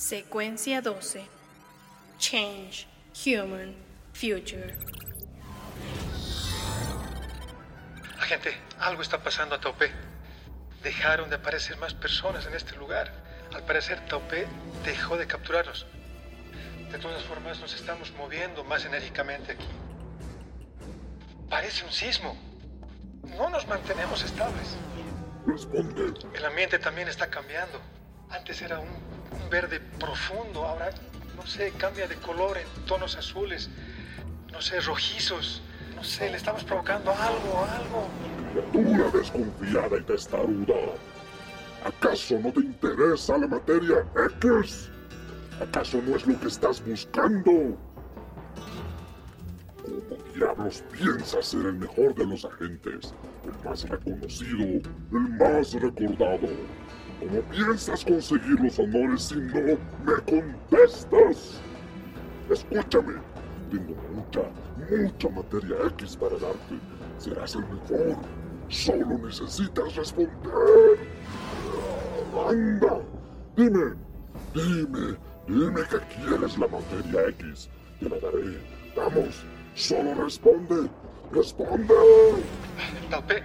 Secuencia 12. Change, Human, Future. Agente, algo está pasando a Taupé. Dejaron de aparecer más personas en este lugar. Al parecer, Taupé dejó de capturarnos. De todas formas, nos estamos moviendo más enérgicamente aquí. Parece un sismo. No nos mantenemos estables. Responde. El ambiente también está cambiando. Antes era un, verde profundo, ahora, no sé, cambia de color en tonos azules, no sé, rojizos. No sé, le estamos provocando algo, algo. Criatura desconfiada y testaruda. ¿Acaso no te interesa la materia X? ¿Acaso no es lo que estás buscando? ¿Cómo diablos piensas ser el mejor de los agentes? El más reconocido, el más recordado. ¿Cómo piensas conseguir los honores si no me contestas? Escúchame, tengo mucha, mucha materia X para darte. Serás el mejor. Solo necesitas responder. Anda, dime, dime, dime que quieres la materia X. Te la daré. Vamos, solo responde. Responde. Taupé,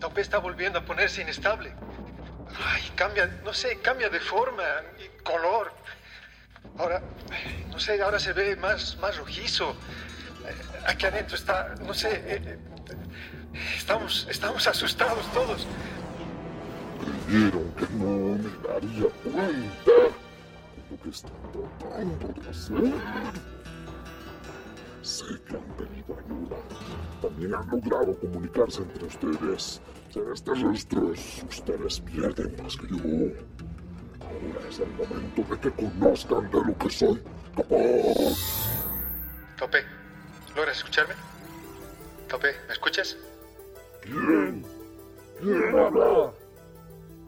Taupé está volviendo a ponerse inestable. Ay, cambia, no sé, cambia de forma y color. Ahora, no sé, ahora se ve más, más rojizo. Eh, Aquí adentro está, no sé, eh, eh, estamos, estamos asustados todos. Creyeron que no me daría cuenta de lo que están tratando de hacer. Que han pedido ayuda. También han logrado comunicarse entre ustedes. Seres terrestres, ustedes pierden más que yo. Ahora es el momento de que conozcan de lo que soy capaz. Taupé, ¿logras escucharme? Taupé, ¿me escuchas? ¿Quién? ¿Quién habla?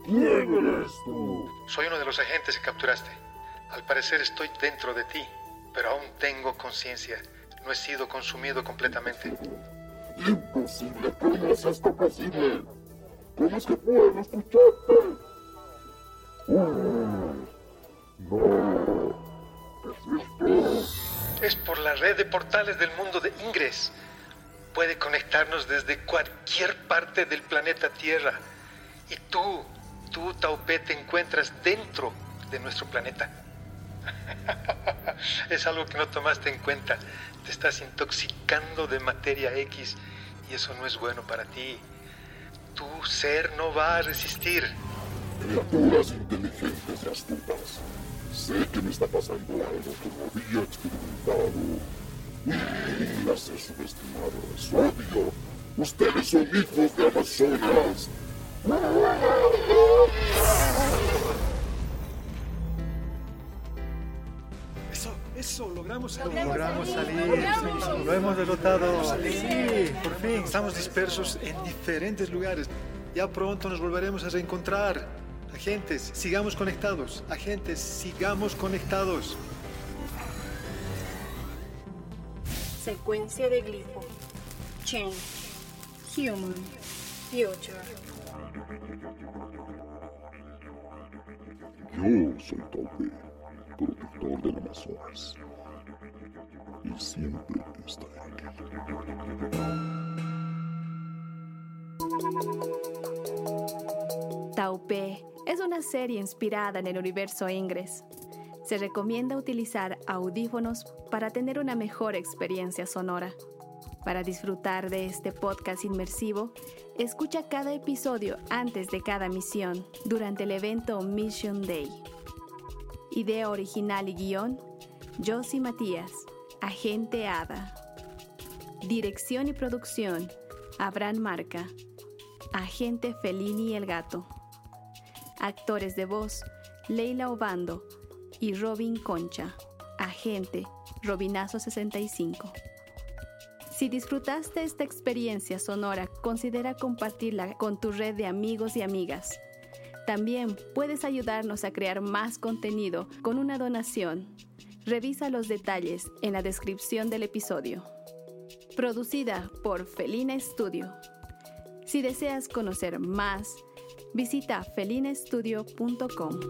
¿Quién eres tú? Soy uno de los agentes que capturaste. Al parecer estoy dentro de ti, pero aún tengo conciencia. No he sido consumido completamente. Imposible, ¿cómo es esto posible? ¿Cómo es que puedo escucharte? No, es esto. Es por la red de portales del mundo de Ingres. Puede conectarnos desde cualquier parte del planeta Tierra. Y tú, tú, Taupé, te encuentras dentro de nuestro planeta. es algo que no tomaste en cuenta. Te estás intoxicando de materia X y eso no es bueno para ti. Tu ser no va a resistir. Criaturas inteligentes y astutas. Sé que me está pasando algo que no había experimentado. Las he subestimado, es obvio. Ustedes son hijos de Amazonas. Eso, logramos salir. Logramos salir, lo hemos derrotado. Sí, por fin. Estamos dispersos en diferentes lugares. Ya pronto nos volveremos a reencontrar. Agentes, sigamos conectados. Agentes, sigamos conectados. Secuencia de glifo. Change, Human, Future. Yo soy Taupé, protector del Amazonas. Y siempre estaré aquí. Taupé es una serie inspirada en el universo Ingres. Se recomienda utilizar audífonos para tener una mejor experiencia sonora. Para disfrutar de este podcast inmersivo, escucha cada episodio antes de cada misión durante el evento Mission Day. Idea original y guion, Josie Matías, Agente Ada. Dirección y producción, Abraham Marca, Agente Felini el Gato. Actores de voz, Leila Obando y Robin Concha. Agente, Robinazo 65. Si disfrutaste esta experiencia sonora, considera compartirla con tu red de amigos y amigas. También puedes ayudarnos a crear más contenido con una donación. Revisa los detalles en la descripción del episodio. Producida por Felina Studio. Si deseas conocer más, visita felinestudio.com.